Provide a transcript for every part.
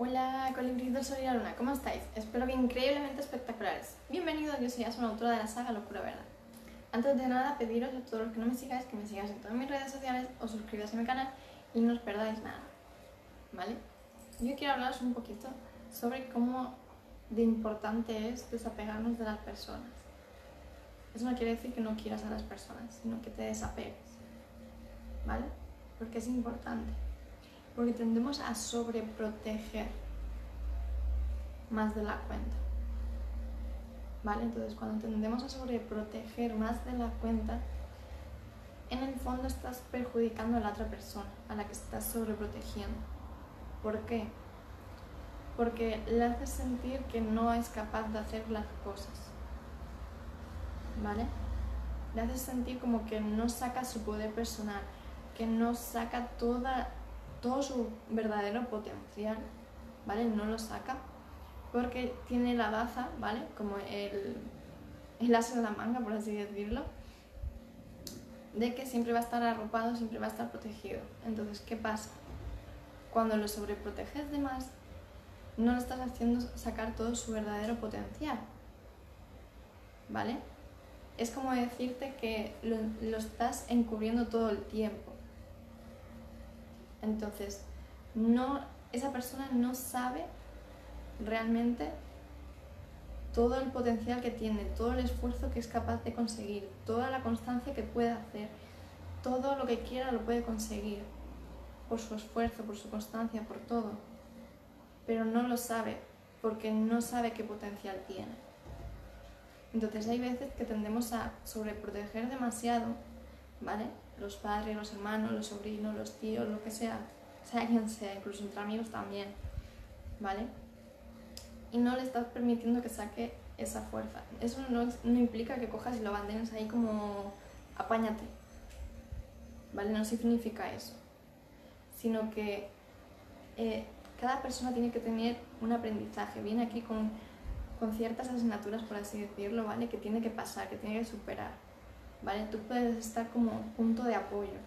Hola, colibritos, soy la Luna, ¿cómo estáis? Espero que increíblemente espectaculares. Bienvenidos, yo soy Asuna, autora de la saga Locura Verdad. Antes de nada, pediros a todos los que no me sigáis que me sigáis en todas mis redes sociales, os suscribáis a mi canal y no os perdáis nada. ¿Vale? Yo quiero hablaros un poquito sobre cómo de importante es desapegarnos de las personas. Eso no quiere decir que no quieras a las personas, sino que te desapegues. ¿Vale? Porque es importante porque tendemos a sobreproteger más de la cuenta. ¿Vale? Entonces, cuando tendemos a sobreproteger más de la cuenta, en el fondo estás perjudicando a la otra persona, a la que estás sobreprotegiendo. ¿Por qué? Porque le haces sentir que no es capaz de hacer las cosas. ¿Vale? Le haces sentir como que no saca su poder personal, que no saca toda todo su verdadero potencial, ¿vale? No lo saca porque tiene la baza, ¿vale? Como el, el as en la manga, por así decirlo, de que siempre va a estar arropado, siempre va a estar protegido. Entonces, ¿qué pasa? Cuando lo sobreproteges de más, no lo estás haciendo sacar todo su verdadero potencial, ¿vale? Es como decirte que lo, lo estás encubriendo todo el tiempo. Entonces, no, esa persona no sabe realmente todo el potencial que tiene, todo el esfuerzo que es capaz de conseguir, toda la constancia que puede hacer, todo lo que quiera lo puede conseguir por su esfuerzo, por su constancia, por todo. Pero no lo sabe porque no sabe qué potencial tiene. Entonces hay veces que tendemos a sobreproteger demasiado, ¿vale? Los padres, los hermanos, los sobrinos, los tíos, lo que sea, sea quien sea, incluso entre amigos también, ¿vale? Y no le estás permitiendo que saque esa fuerza. Eso no, implica que cojas y lo abandones ahí como apáñate, ¿vale? No significa eso, sino que eh, cada persona tiene que tener un aprendizaje, viene aquí con, con ciertas asignaturas, por así decirlo, ¿vale? Que tiene que pasar, que tiene que superar ¿vale? Tú puedes estar como punto de apoyo,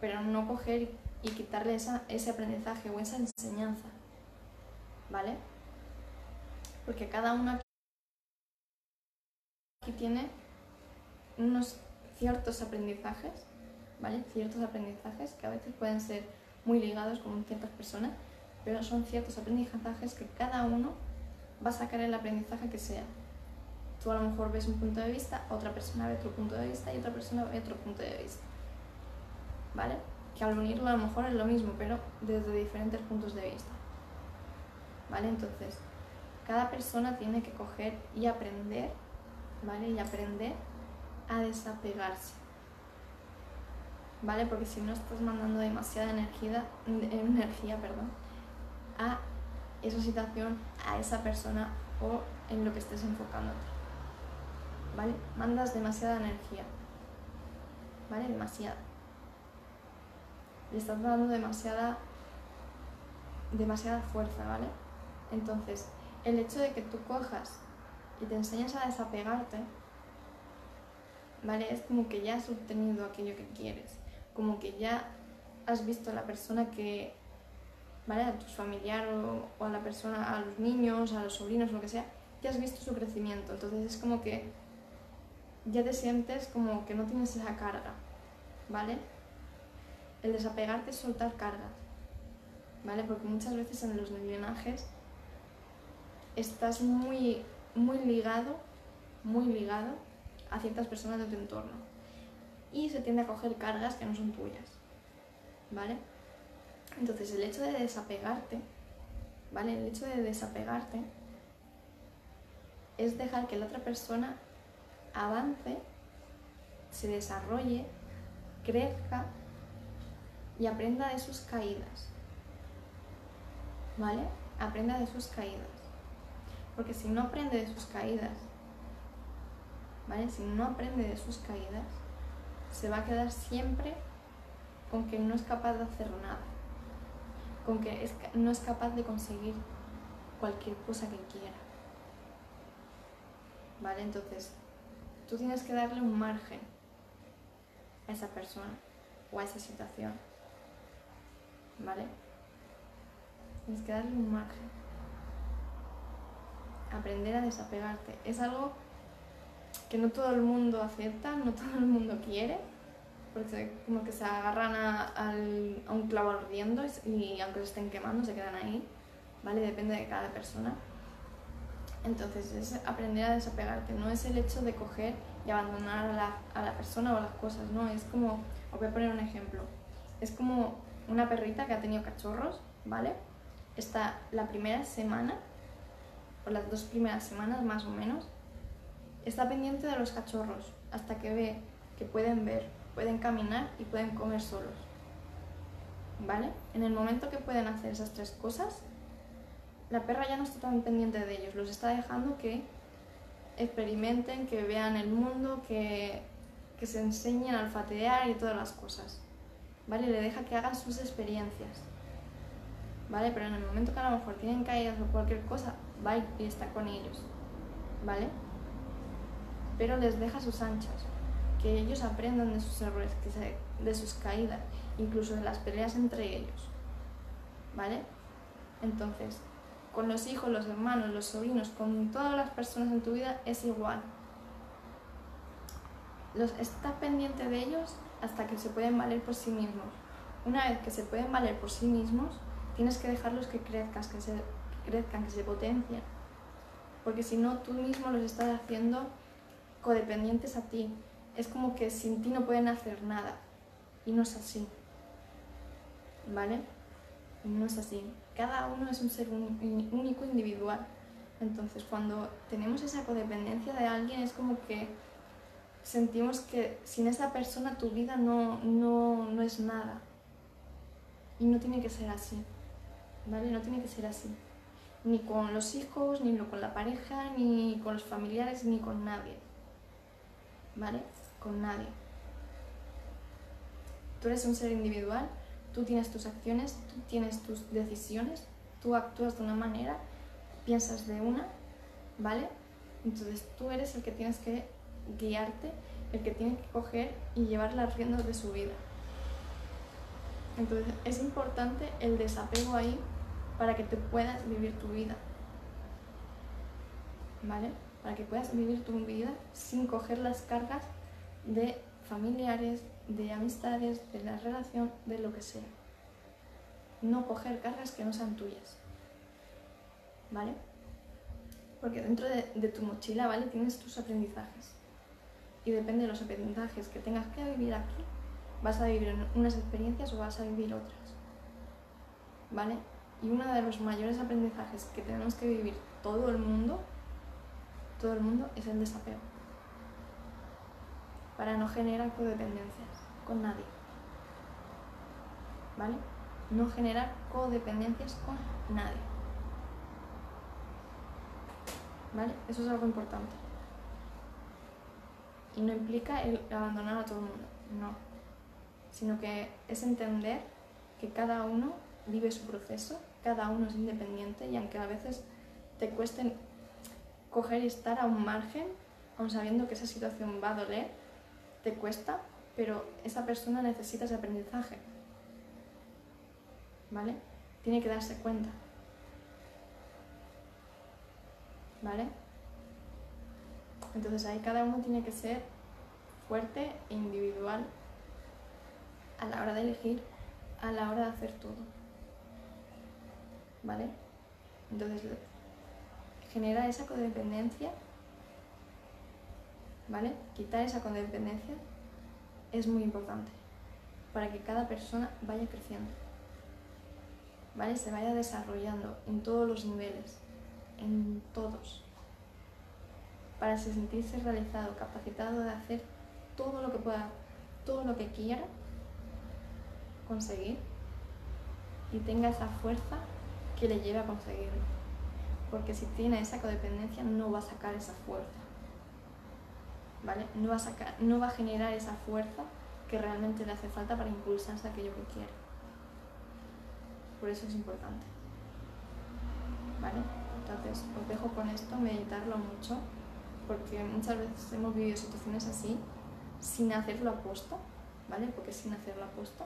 pero no coger y quitarle ese aprendizaje o esa enseñanza, ¿vale? Porque cada uno aquí tiene unos ciertos aprendizajes, ¿vale? Ciertos aprendizajes que a veces pueden ser muy ligados con ciertas personas, pero son ciertos aprendizajes que cada uno va a sacar el aprendizaje que sea, Tú a lo mejor ves un punto de vista, otra persona ve otro punto de vista y otra persona ve otro punto de vista. ¿Vale? Que al unirlo a lo mejor es lo mismo, pero desde diferentes puntos de vista. ¿Vale? Entonces, cada persona tiene que coger y aprender, ¿vale? Y aprender a desapegarse. ¿Vale? Porque si no estás mandando demasiada energía, energía perdón, a esa situación, a esa persona o en lo que estés enfocándote. ¿Vale? Mandas demasiada energía, ¿vale? Demasiada. Le estás dando demasiada, demasiada fuerza, ¿vale? Entonces, el hecho de que tú cojas y te enseñes a desapegarte, ¿vale? Es como que ya has obtenido aquello que quieres, como que ya has visto a la persona que, ¿vale? A tu familiar o, o, a la persona, a los niños, a los sobrinos, lo que sea, ya has visto su crecimiento. Entonces es como que ya te sientes como que no tienes esa carga, ¿vale? El desapegarte es soltar cargas, ¿vale? Porque muchas veces en los drenajes estás muy, muy ligado, muy ligado a ciertas personas de tu entorno y se tiende a coger cargas que no son tuyas, ¿vale? Entonces el hecho de desapegarte, ¿vale? El hecho de desapegarte es dejar que la otra persona avance, se desarrolle, crezca y aprenda de sus caídas. ¿Vale? Aprenda de sus caídas. Porque si no aprende de sus caídas, ¿vale? Si no aprende de sus caídas, se va a quedar siempre con que no es capaz de hacer nada. Con que no es capaz de conseguir cualquier cosa que quiera. ¿Vale? Entonces, tú tienes que darle un margen a esa persona o a esa situación. ¿Vale? Tienes que darle un margen. Aprender a desapegarte. Es algo que no todo el mundo acepta, no todo el mundo quiere, porque como que se agarran a, un clavo ardiendo y, aunque se estén quemando se quedan ahí, ¿vale? Depende de cada persona. Entonces es aprender a desapegarte, no es el hecho de coger y abandonar a la, a la persona o las cosas, no, es como, os voy a poner un ejemplo, es como una perrita que ha tenido cachorros, ¿vale? Está la primera semana, o las dos primeras semanas más o menos, está pendiente de los cachorros hasta que ve que pueden ver, pueden caminar y pueden comer solos. ¿Vale? En el momento que pueden hacer esas tres cosas, la perra ya no está tan pendiente de ellos, los está dejando que experimenten, que vean el mundo, que, que se enseñen a olfatear y todas las cosas. ¿Vale? Le deja que hagan sus experiencias. ¿Vale? Pero en el momento que a lo mejor tienen caídas o cualquier cosa, va y está con ellos. ¿Vale? Pero les deja sus anchas. Que ellos aprendan de sus errores, que de sus caídas, incluso de las peleas entre ellos. ¿Vale? Entonces, con los hijos, los hermanos, los sobrinos, con todas las personas en tu vida es igual. Los, estás pendiente de ellos hasta que se pueden valer por sí mismos. Una vez que se pueden valer por sí mismos, tienes que dejarlos que crezcan, que, se, crezcan, que se potencien. Porque si no, tú mismo los estás haciendo codependientes a ti. Es como que sin ti no pueden hacer nada. Y no es así. ¿Vale? No es así. Cada uno es un ser único, individual. Entonces, cuando tenemos esa codependencia de alguien, es como que sentimos que sin esa persona tu vida no, no, es nada. Y no tiene que ser así. ¿Vale? No tiene que ser así. Ni con los hijos, ni con la pareja, ni con los familiares, ni con nadie. ¿Vale? Con nadie. Tú eres un ser individual Tú tienes tus acciones, tú tienes tus decisiones, tú actúas de una manera, piensas de una, ¿vale? Entonces tú eres el que tienes que guiarte, el que tiene que coger y llevar las riendas de su vida. Entonces es importante el desapego ahí para que te puedas vivir tu vida. ¿Vale? Para que puedas vivir tu vida sin coger las cargas de familiares, de amistades, de la relación, de lo que sea. No coger cargas que no sean tuyas. ¿Vale? Porque dentro de, tu mochila, ¿vale? Tienes tus aprendizajes. Y depende de los aprendizajes que tengas que vivir aquí, vas a vivir unas experiencias o vas a vivir otras. ¿Vale? Y uno de los mayores aprendizajes que tenemos que vivir todo el mundo, todo el mundo, es el desapego. Para no generar codependencias con nadie. ¿Vale? No generar codependencias con nadie. ¿Vale? Eso es algo importante. Y no implica el abandonar a todo el mundo, no. Sino que es entender que cada uno vive su proceso, cada uno es independiente y aunque a veces te cueste coger y estar a un margen, aun sabiendo que esa situación va a doler, te cuesta, pero esa persona necesita ese aprendizaje. ¿Vale? Tiene que darse cuenta. ¿Vale? Entonces ahí cada uno tiene que ser fuerte e individual a la hora de elegir, a la hora de hacer todo. ¿Vale? Entonces genera esa codependencia, ¿vale? Quitar esa codependencia es muy importante para que cada persona vaya creciendo, ¿vale? Se vaya desarrollando en todos los niveles, en todos, para sentirse realizado, capacitado de hacer todo lo que pueda, todo lo que quiera conseguir y tenga esa fuerza que le lleve a conseguirlo. Porque si tiene esa codependencia no va a sacar esa fuerza. No va, a sacar, no va a generar esa fuerza que realmente le hace falta para impulsarse a aquello que quiere. Por eso es importante. ¿Vale? Entonces, os dejo con esto, meditarlo mucho, porque muchas veces hemos vivido situaciones así, sin hacerlo aposta, ¿vale? Porque sin hacerlo aposta.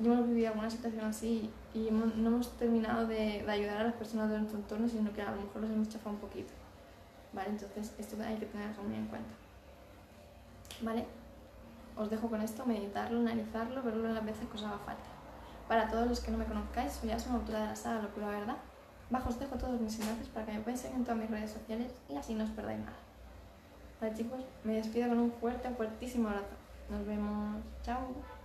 yo hemos vivido alguna situación así y no hemos terminado de, ayudar a las personas de nuestro entorno, sino que a lo mejor los hemos chafado un poquito. ¿Vale? Entonces esto hay que tenerlo muy en cuenta. ¿Vale? Os dejo con esto, meditarlo, analizarlo, verlo las veces que os haga falta. Para todos los que no me conozcáis, soy una autora de la saga Locura Verdad. Bajo os dejo todos mis enlaces para que me podáis seguir en todas mis redes sociales y así no os perdáis nada. Vale chicos, me despido con un fuerte, fuertísimo abrazo. Nos vemos. Chao.